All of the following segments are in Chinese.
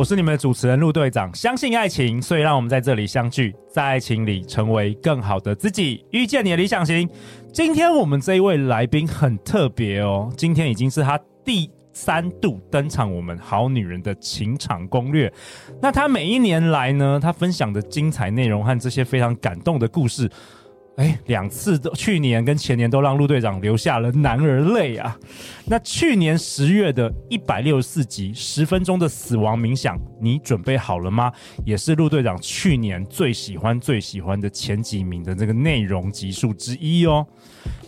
我是你们的主持人陆队长。相信爱情，所以让我们在这里相聚，在爱情里成为更好的自己，遇见你的理想型。今天我们这一位来宾很特别哦，今天已经是他第三度登场，我们好女人的情场攻略。那他每一年来呢，他分享的精彩内容和这些非常感动的故事。哎，两次都，去年跟前年都让陆队长留下了男儿泪啊！那去年十月的一百六十四集，十分钟的死亡冥想，你准备好了吗？也是陆队长去年最喜欢最喜欢的前几名的那个内容集数之一哦。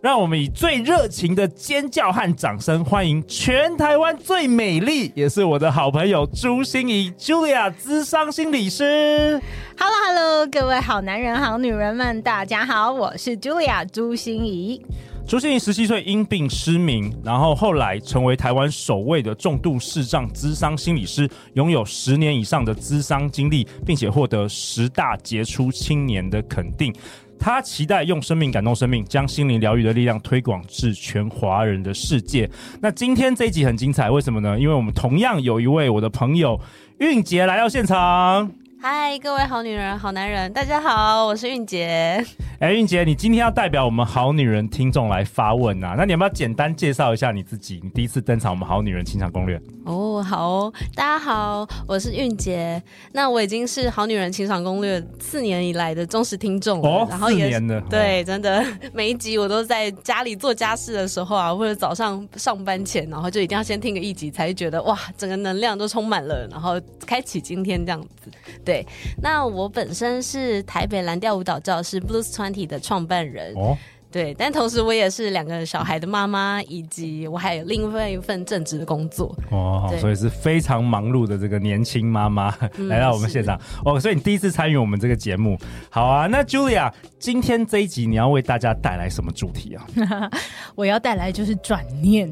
让我们以最热情的尖叫和掌声欢迎全台湾最美丽，也是我的好朋友朱心怡 Julia 资商心理师。Hello Hello，各位好男人好女人们，大家好，我是 Julia 朱心怡。朱心怡十七岁因病失明，然后后来成为台湾首位的重度视障咨商心理师，拥有十年以上的咨商经历，并且获得十大杰出青年的肯定。他期待用生命感动生命，将心灵疗愈的力量推广至全华人的世界。那今天这一集很精彩，为什么呢？因为我们同样有一位我的朋友韵杰来到现场。嗨，各位好女人、好男人，大家好，我是韵杰。哎，韵杰，你今天要代表我们好女人听众来发问啊？那你要不要简单介绍一下你自己？你第一次登场我们好女人情场攻略哦，好哦，大家好，我是韵杰。那我已经是好女人情场攻略四年以来的忠实听众了，哦，然后也四年了，对，真的 每一集我都在家里做家事的时候啊，或者早上上班前，然后就一定要先听个一集，才觉得哇，整个能量都充满了，然后开启今天这样子。对，那我本身是台北蓝调舞蹈教室 Blues Twenty 的创办人哦，对，但同时我也是两个小孩的妈妈，以及我还有另外一份正职的工作哦，所以是非常忙碌的这个年轻妈妈、嗯、来到我们现场。哦，所以你第一次参与我们这个节目，好啊，那 Julia 今天这一集你要为大家带来什么主题啊？我要带来就是转念。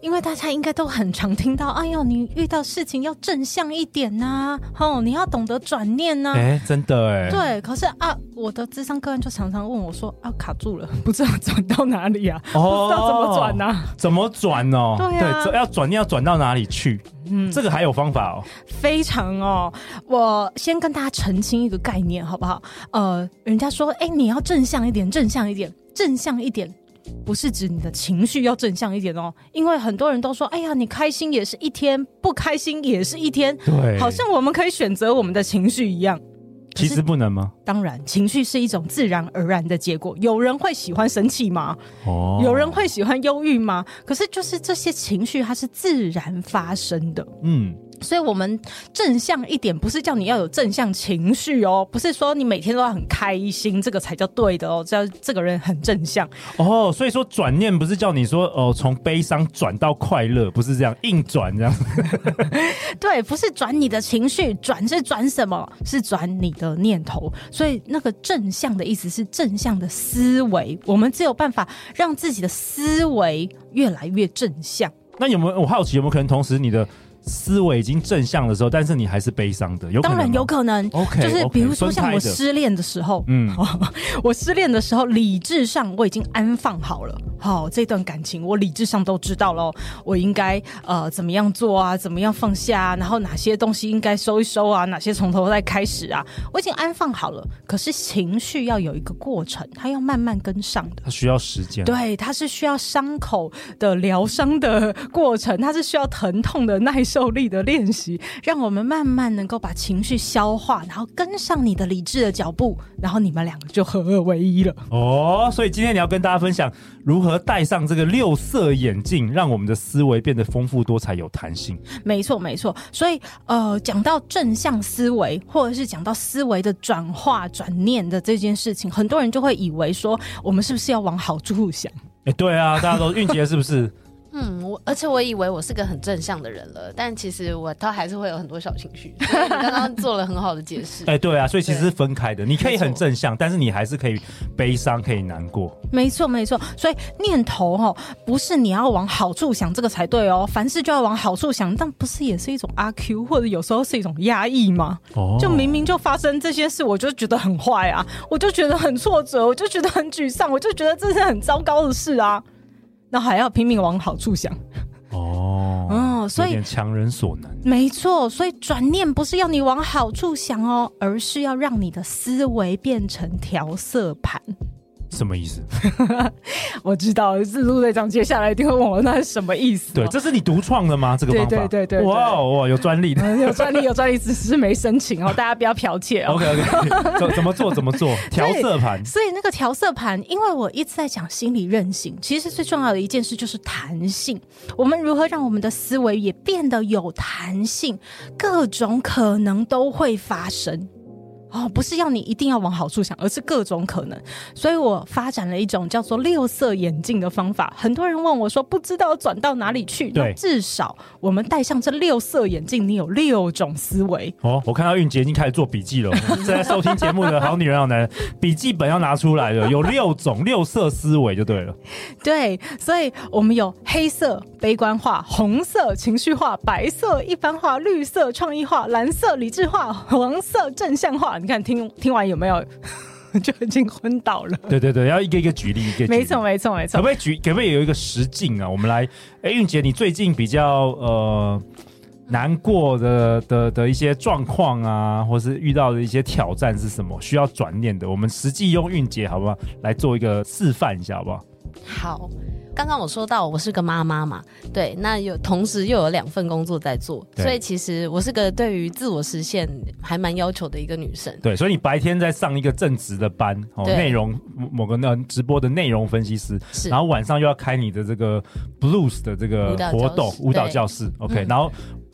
因为大家应该都很常听到，哎呦，你遇到事情要正向一点呐、啊，吼，你要懂得转念呐、啊。哎，真的哎。对，可是啊，我的智商个人就常常问我说，啊，卡住了，不知道转到哪里啊，哦、不知道怎么转呐、啊？怎么转哦？对啊，对，要转念要转到哪里去？嗯，这个还有方法哦。非常哦，我先跟大家澄清一个概念，好不好？呃，人家说，哎，你要正向一点，正向一点，正向一点。不是指你的情绪要正向一点哦，因为很多人都说：“哎呀，你开心也是一天，不开心也是一天。”对，好像我们可以选择我们的情绪一样。其实不能吗？当然，情绪是一种自然而然的结果。有人会喜欢生气吗？哦，有人会喜欢忧郁吗？可是，就是这些情绪，它是自然发生的。嗯。所以，我们正向一点，不是叫你要有正向情绪哦，不是说你每天都要很开心，这个才叫对的哦，叫这个人很正向哦。所以说，转念不是叫你说哦，从悲伤转到快乐，不是这样硬转这样。对，不是转你的情绪，转是转什么？是转你的念头。所以，那个正向的意思是正向的思维。我们只有办法让自己的思维越来越正向。那有没有？我好奇有没有可能同时你的？思维已经正向的时候，但是你还是悲伤的，有当然有可能。OK，就是比如说像我失恋的时候，嗯，我失恋的时候，理智上我已经安放好了，好，这段感情我理智上都知道了，我应该呃怎么样做啊，怎么样放下啊，然后哪些东西应该收一收啊，哪些从头再开始啊，我已经安放好了。可是情绪要有一个过程，它要慢慢跟上的，它需要时间，对，它是需要伤口的疗伤的过程，它是需要疼痛的耐受。受力的练习，让我们慢慢能够把情绪消化，然后跟上你的理智的脚步，然后你们两个就合二为一了。哦，所以今天你要跟大家分享如何戴上这个六色眼镜，让我们的思维变得丰富多彩、有弹性。没错，没错。所以，呃，讲到正向思维，或者是讲到思维的转化、转念的这件事情，很多人就会以为说，我们是不是要往好处想？哎，对啊，大家都韵婕是不是？嗯，我而且我以为我是个很正向的人了，但其实我他还是会有很多小情绪。所以你刚刚做了很好的解释。哎，对啊，所以其实是分开的，你可以很正向，但是你还是可以悲伤，可以难过。没错，没错。所以念头哈，不是你要往好处想，这个才对哦。凡事就要往好处想，但不是也是一种阿 Q，或者有时候是一种压抑吗？哦，就明明就发生这些事，我就觉得很坏啊，我就觉得很挫折，我就觉得很沮丧，我就觉得这是很糟糕的事啊。那还要拼命往好处想哦，嗯，所以强人所难。没错，所以转念不是要你往好处想哦，而是要让你的思维变成调色盘。什么意思？我知道是陆队长接下来一定会问我，那是什么意思？对，这是你独创的吗？这个方法？对对对对，哇哇，有专利的，有专利有专利，只是没申请哦，大家不要剽窃哦。OK OK，怎怎么做？怎么做？调色盘。所以那个调色盘，因为我一直在讲心理韧性，其实最重要的一件事就是弹性。我们如何让我们的思维也变得有弹性？各种可能都会发生。哦，不是要你一定要往好处想，而是各种可能。所以我发展了一种叫做六色眼镜的方法。很多人问我说，不知道转到哪里去。对，至少我们戴上这六色眼镜，你有六种思维。哦，我看到韵杰已经开始做笔记了。正在收听节目的好女人好男人，笔记本要拿出来了。有六种六色思维就对了。对，所以我们有黑色悲观化、红色情绪化、白色一般化、绿色创意化、蓝色理智化、黄色正向化。你看，听听完有没有 就已经昏倒了？对对对，要一个一个举例，一个没错没错没错。可不可以举？可不可以有一个实境啊？我们来，哎，韵姐，你最近比较呃难过的的的一些状况啊，或是遇到的一些挑战是什么？需要转念的，我们实际用韵姐好不好？来做一个示范一下，好不好？好。刚刚我说到我是个妈妈嘛，对，那有同时又有两份工作在做，所以其实我是个对于自我实现还蛮要求的一个女生。对，所以你白天在上一个正职的班，哦，内容某个那直播的内容分析师，是，然后晚上又要开你的这个 blues 的这个活动舞蹈教室，OK，然后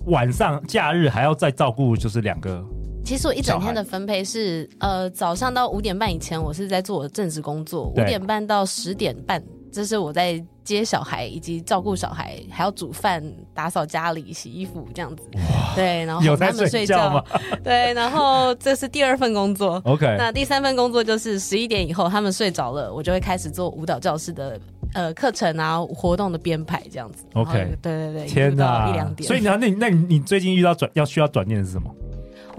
晚上假日还要再照顾就是两个。其实我一整天的分配是，呃，早上到五点半以前我是在做我的正职工作，五点半到十点半。这是我在接小孩以及照顾小孩，还要煮饭、打扫家里、洗衣服这样子。对，然后哄他们睡觉。对，然后这是第二份工作。OK，那第三份工作就是十一点以后他们睡着了，我就会开始做舞蹈教室的呃课程啊、活动的编排这样子。OK，对对对，天哪，一两点。所以你那那那你你最近遇到转要需要转念的是什么？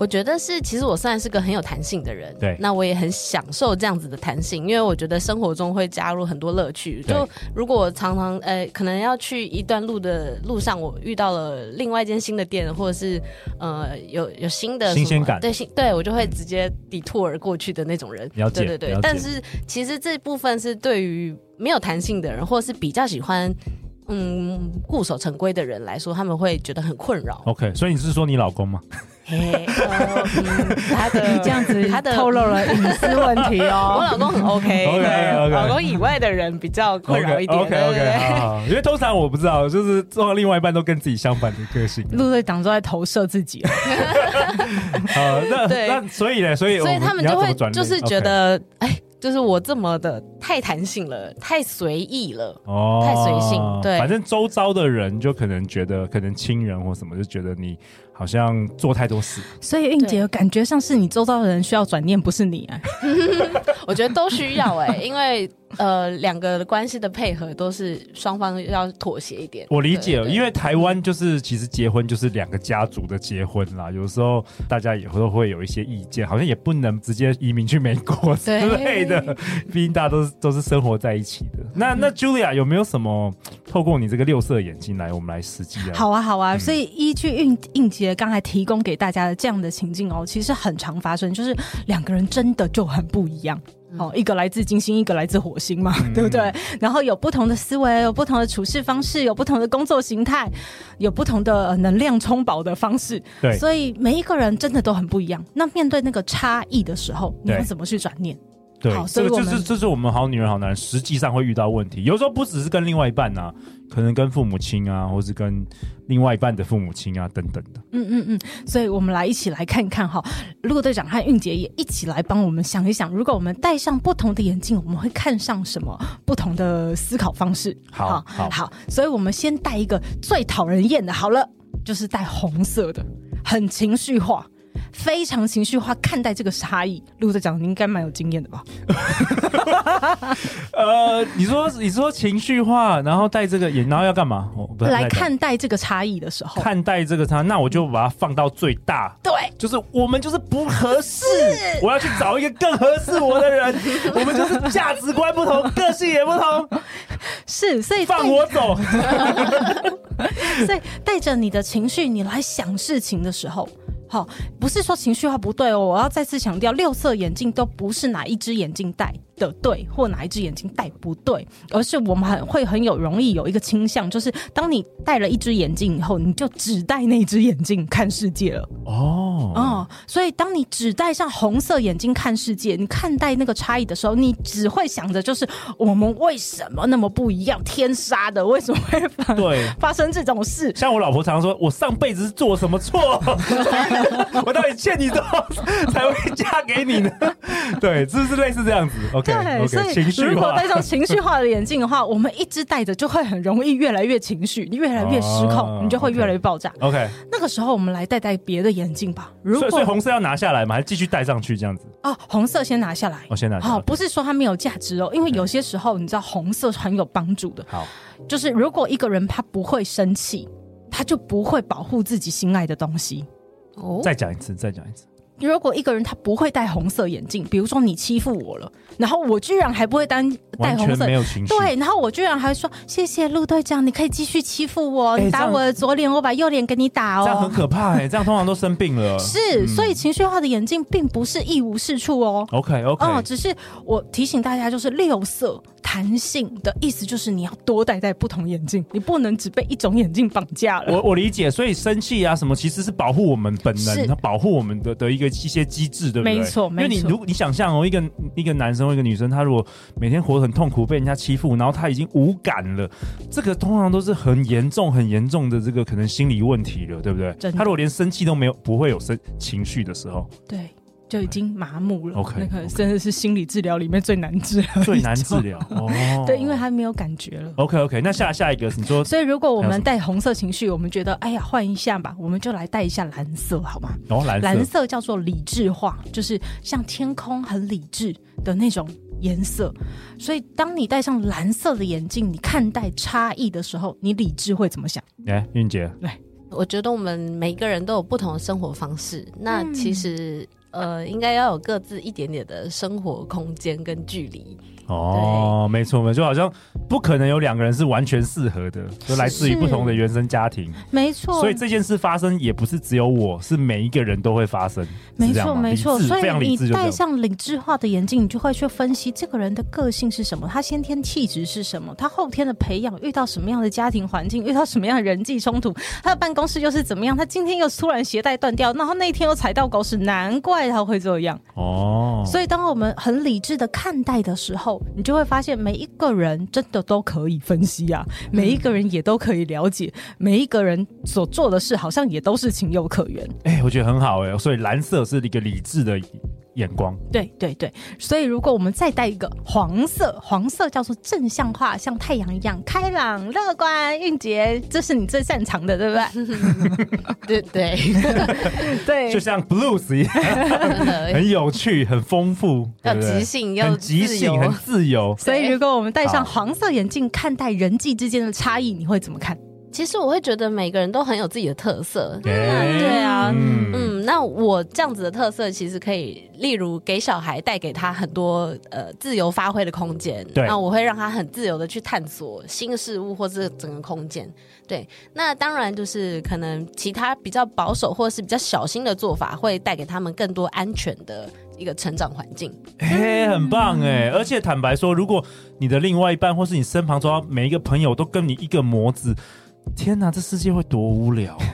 我觉得是，其实我算是个很有弹性的人，对，那我也很享受这样子的弹性，因为我觉得生活中会加入很多乐趣。就如果我常常呃，可能要去一段路的路上，我遇到了另外一间新的店，或者是呃有有新的新鲜感，对，新对我就会直接 detour 而过去的那种人。了解，对对对。但是其实这部分是对于没有弹性的人，或者是比较喜欢嗯固守成规的人来说，他们会觉得很困扰。OK，所以你是说你老公吗？嘿，呃，他的 这样子，他的透露了隐私问题哦。我老公很 OK，OK，OK 老公以外的人比较困扰一点。OK，OK，因为通常我不知道，就是做到另外一半都跟自己相反的个性。陆队长都在投射自己。好，那那所以呢，所以所以他们就会就是觉得，哎。就是我这么的太弹性了，太随意了，哦，太随性。对，反正周遭的人就可能觉得，可能亲人或什么就觉得你好像做太多事。所以韵杰感觉像是你周遭的人需要转念，不是你啊？我觉得都需要哎、欸，因为。呃，两个的关系的配合都是双方要妥协一点。我理解了，因为台湾就是其实结婚就是两个家族的结婚啦，有时候大家也都会有一些意见，好像也不能直接移民去美国之类的，毕竟大家都是都是生活在一起的。那那 Julia 有没有什么透过你这个六色眼睛来，我们来实际啊？好啊，好啊。嗯、所以依据韵韵杰刚才提供给大家的这样的情境哦，其实很常发生，就是两个人真的就很不一样。哦，一个来自金星，一个来自火星嘛，嗯、对不对？然后有不同的思维，有不同的处事方式，有不同的工作形态，有不同的能量充饱的方式。对，所以每一个人真的都很不一样。那面对那个差异的时候，你要怎么去转念？对，这个就是这是我们好女人好男人实际上会遇到问题，有时候不只是跟另外一半啊，可能跟父母亲啊，或是跟另外一半的父母亲啊等等的。嗯嗯嗯，所以我们来一起来看看哈，陆队长和韵姐也一起来帮我们想一想，如果我们戴上不同的眼镜，我们会看上什么不同的思考方式？好好好，好，所以我们先戴一个最讨人厌的，好了，就是戴红色的，很情绪化。非常情绪化看待这个差异，陆队长，你应该蛮有经验的吧？呃，你说你说情绪化，然后带这个眼，然后要干嘛？来看待这个差异的时候，看待这个差，那我就把它放到最大。对，就是我们就是不合适，我要去找一个更合适我的人。我们就是价值观不同，个性也不同。是，所以放我走。所以带着你的情绪，你来想事情的时候。好，不是说情绪化不对哦，我要再次强调，六色眼镜都不是哪一只眼镜戴。的对，或哪一只眼睛戴不对，而是我们很会很有容易有一个倾向，就是当你戴了一只眼镜以后，你就只戴那只眼镜看世界了。哦，哦，所以当你只戴上红色眼镜看世界，你看待那个差异的时候，你只会想着就是我们为什么那么不一样？天杀的，为什么会发对 发生这种事？像我老婆常常说，我上辈子是做什么错？我到底欠你多少才会嫁给你呢？对，是不是类似这样子？OK，对，okay, 所以如果戴上情绪化的眼镜的话，我们一直戴着就会很容易越来越情绪，你越来越失控，oh, 你就会越来越爆炸。OK，那个时候我们来戴戴别的眼镜吧。如果所以，所以红色要拿下来吗？还是继续戴上去这样子？哦，红色先拿下来。我、oh, 先拿下来。好，不是说它没有价值哦，因为有些时候你知道红色是很有帮助的。好，就是如果一个人他不会生气，他就不会保护自己心爱的东西。哦，再讲一次，再讲一次。如果一个人他不会戴红色眼镜，比如说你欺负我了，然后我居然还不会戴戴红色，没有情绪，对，然后我居然还说谢谢陆队长，你可以继续欺负我，欸、你打我的左脸，我把右脸给你打哦，这样很可怕哎，这样通常都生病了。是，嗯、所以情绪化的眼镜并不是一无是处哦。OK OK，哦，只是我提醒大家，就是六色弹性的意思，就是你要多戴戴不同眼镜，你不能只被一种眼镜绑架了。我我理解，所以生气啊什么，其实是保护我们本能，它保护我们的的一个一些机制。对不对？没错，没错。因为你如果你想象哦，一个一个男生或一个女生，他如果每天活得很痛苦，被人家欺负，然后他已经无感了，这个通常都是很严重、很严重的这个可能心理问题了，对不对？他如果连生气都没有，不会有生情绪的时候，对。就已经麻木了。OK，那个真的是心理治疗里面最难治疗，最难治疗。哦，对，因为他没有感觉了。OK OK，那下下一个你说，所以如果我们带红色情绪，我们觉得哎呀换一下吧，我们就来带一下蓝色，好吗？哦，蓝色，蓝色叫做理智化，就是像天空很理智的那种颜色。所以当你戴上蓝色的眼镜，你看待差异的时候，你理智会怎么想？哎，韵姐，来，我觉得我们每个人都有不同的生活方式，那其实。呃，应该要有各自一点点的生活空间跟距离。哦，没错，没错，就好像不可能有两个人是完全适合的，就来自于不同的原生家庭。没错，所以这件事发生也不是只有我，是每一个人都会发生。没错，没错。所以你戴上理智化的眼镜，你就会去分析这个人的个性是什么，他先天气质是什么，他后天的培养遇到什么样的家庭环境，遇到什么样的人际冲突，他的办公室又是怎么样，他今天又突然鞋带断掉，然后那天又踩到狗屎，难怪他会这样。哦，所以当我们很理智的看待的时候，你就会发现。每一个人真的都可以分析啊，每一个人也都可以了解，每一个人所做的事好像也都是情有可原。哎、欸，我觉得很好哎、欸，所以蓝色是一个理智的。眼光，对对对，所以如果我们再带一个黄色，黄色叫做正向化，像太阳一样开朗、乐观、运杰，这是你最擅长的，对不对？对对。对，就像 blues 一样，很有趣、很丰富，要即兴，要即兴，很自由。所以如果我们戴上黄色眼镜看待人际之间的差异，你会怎么看？其实我会觉得每个人都很有自己的特色，对啊，嗯，嗯，那我这样子的特色其实可以，例如给小孩带给他很多呃自由发挥的空间，那我会让他很自由的去探索新事物或是整个空间，对，那当然就是可能其他比较保守或是比较小心的做法，会带给他们更多安全的一个成长环境。哎，很棒哎，而且坦白说，如果你的另外一半或是你身旁周遭每一个朋友都跟你一个模子。天哪，这世界会多无聊啊！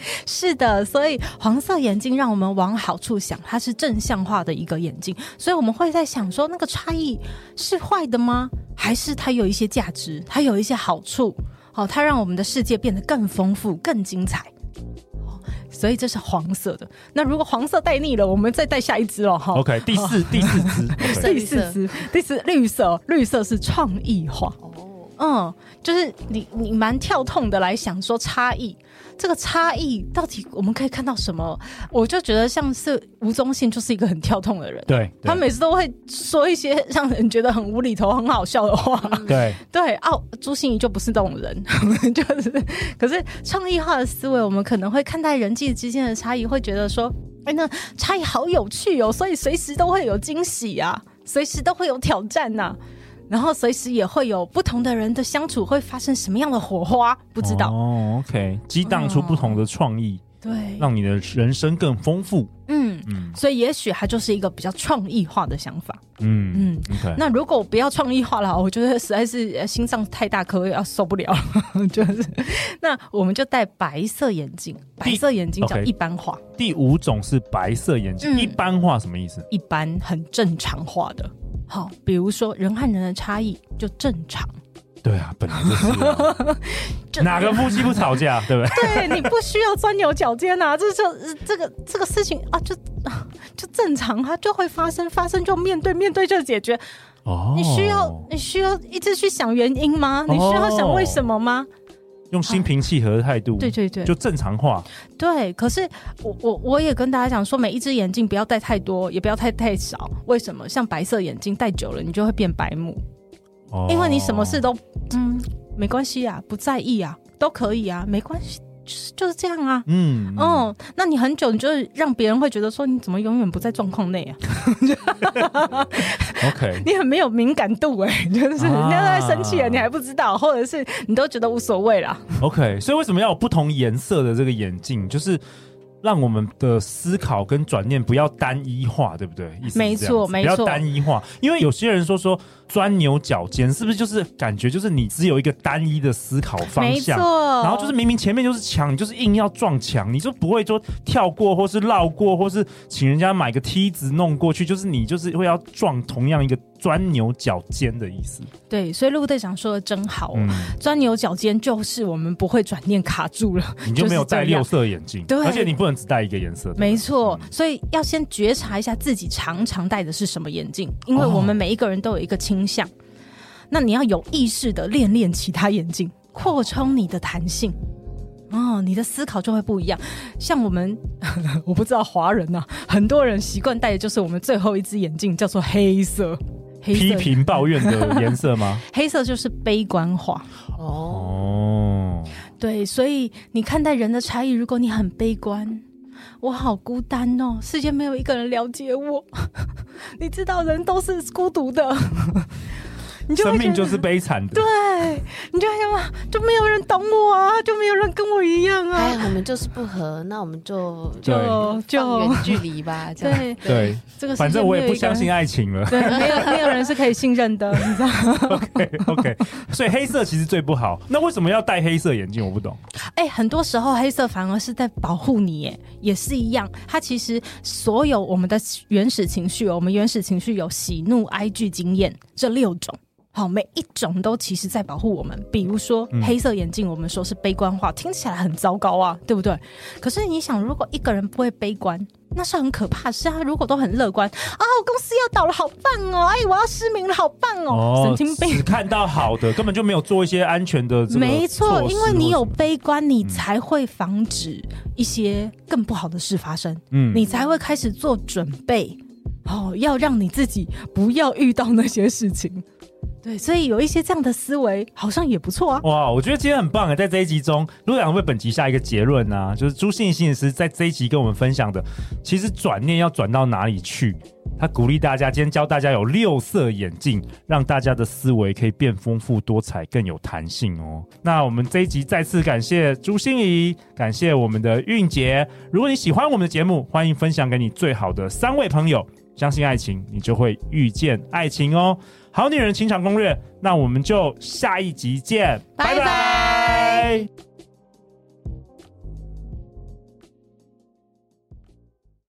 是的，所以黄色眼镜让我们往好处想，它是正向化的一个眼镜，所以我们会在想说，那个差异是坏的吗？还是它有一些价值，它有一些好处？好，它让我们的世界变得更丰富、更精彩。所以这是黄色的。那如果黄色戴腻了，我们再戴下一支哦。哈，OK，第四第四支，第四支，第四绿色，绿色是创意化。嗯，就是你你蛮跳痛的来想说差异，这个差异到底我们可以看到什么？我就觉得像是吴宗宪就是一个很跳痛的人，对，他每次都会说一些让人觉得很无厘头、很好笑的话，对 对。哦，朱心怡就不是这种人，就是可是创意化的思维，我们可能会看待人际之间的差异，会觉得说，哎，那差异好有趣哦，所以随时都会有惊喜啊，随时都会有挑战呐、啊。然后随时也会有不同的人的相处，会发生什么样的火花？不知道哦。OK，激荡出不同的创意，对、哦，让你的人生更丰富。嗯嗯，所以也许它就是一个比较创意化的想法。嗯嗯，OK。那如果我不要创意化了，我觉得实在是心脏太大颗，要受不了。就是，那我们就戴白色眼镜。白色眼镜叫一般化。Okay, 第五种是白色眼镜，嗯、一般化什么意思？一般很正常化的。好，比如说人和人的差异就正常。对啊，本来就是、啊。哪个夫妻不吵架，对不对？对，你不需要钻牛角尖啊，这就这个这个事情啊，就就正常，它就会发生，发生就面对，面对就解决。哦，你需要你需要一直去想原因吗？你需要想为什么吗？哦用心平气和的态度，对对对，就正常化。对，可是我我我也跟大家讲说，每一只眼镜不要戴太多，也不要戴太少。为什么？像白色眼镜戴久了，你就会变白目。哦，因为你什么事都嗯没关系啊，不在意啊，都可以啊，没关系。就是这样啊，嗯，哦，那你很久，你就是让别人会觉得说，你怎么永远不在状况内啊？OK，你很没有敏感度哎、欸，就是人家都在生气了，你还不知道，或者是你都觉得无所谓啦。OK，所以为什么要有不同颜色的这个眼镜？就是。让我们的思考跟转念不要单一化，对不对？意思没错，没错，不要单一化。因为有些人说说钻牛角尖，是不是就是感觉就是你只有一个单一的思考方向？没错。然后就是明明前面就是墙，你就是硬要撞墙，你就不会说跳过，或是绕过，或是请人家买个梯子弄过去，就是你就是会要撞同样一个。钻牛角尖的意思，对，所以陆队长说的真好，嗯，钻牛角尖就是我们不会转念卡住了，你就没有戴 六色眼镜，对，而且你不能只戴一个颜色，没错，所以要先觉察一下自己常常戴的是什么眼镜，因为我们每一个人都有一个倾向，哦，那你要有意识的练练其他眼镜，扩充你的弹性，哦，你的思考就会不一样。像我们，我不知道华人啊，很多人习惯戴的就是我们最后一只眼镜，叫做黑色。批评抱怨的颜色吗？黑色就是悲观化哦。对，所以你看待人的差异，如果你很悲观，我好孤单哦，世界没有一个人了解我。你知道，人都是孤独的。生命就是悲惨的，对，你就想嘛，就没有人懂我啊，就没有人跟我一样啊。哎，我们就是不合，那我们就就就远距离吧。对对，这个反正我也不相信爱情了。对，没有没有人是可以信任的，你知道吗？OK OK，所以黑色其实最不好。那为什么要戴黑色眼镜？我不懂。哎，很多时候黑色反而是在保护你，耶，也是一样。它其实所有我们的原始情绪，我们原始情绪有喜怒哀惧经验这六种。好，每一种都其实在保护我们。比如说黑色眼镜，我们说是悲观化，嗯，听起来很糟糕啊，对不对？可是你想，如果一个人不会悲观，那是很可怕的。是啊，如果都很乐观啊，公司要倒了，好棒哦！哎，我要失明了，好棒哦！哦神经病，只看到好的，根本就没有做一些安全的。没错，因为你有悲观，你才会防止一些更不好的事发生。嗯，你才会开始做准备，哦，要让你自己不要遇到那些事情。对，所以有一些这样的思维，好像也不错啊。哇，我觉得今天很棒啊！在这一集中，陆队长为本集下一个结论呢、就是朱心怡心理师在这一集跟我们分享的，其实转念要转到哪里去？他鼓励大家，今天教大家有六色眼镜，让大家的思维可以变丰富多彩，更有弹性哦。那我们这一集再次感谢朱心怡，感谢我们的韵杰。如果你喜欢我们的节目，欢迎分享给你最好的三位朋友。相信爱情，你就会遇见爱情哦。好女人情场攻略，那我们就下一集见，拜拜。拜拜。拜。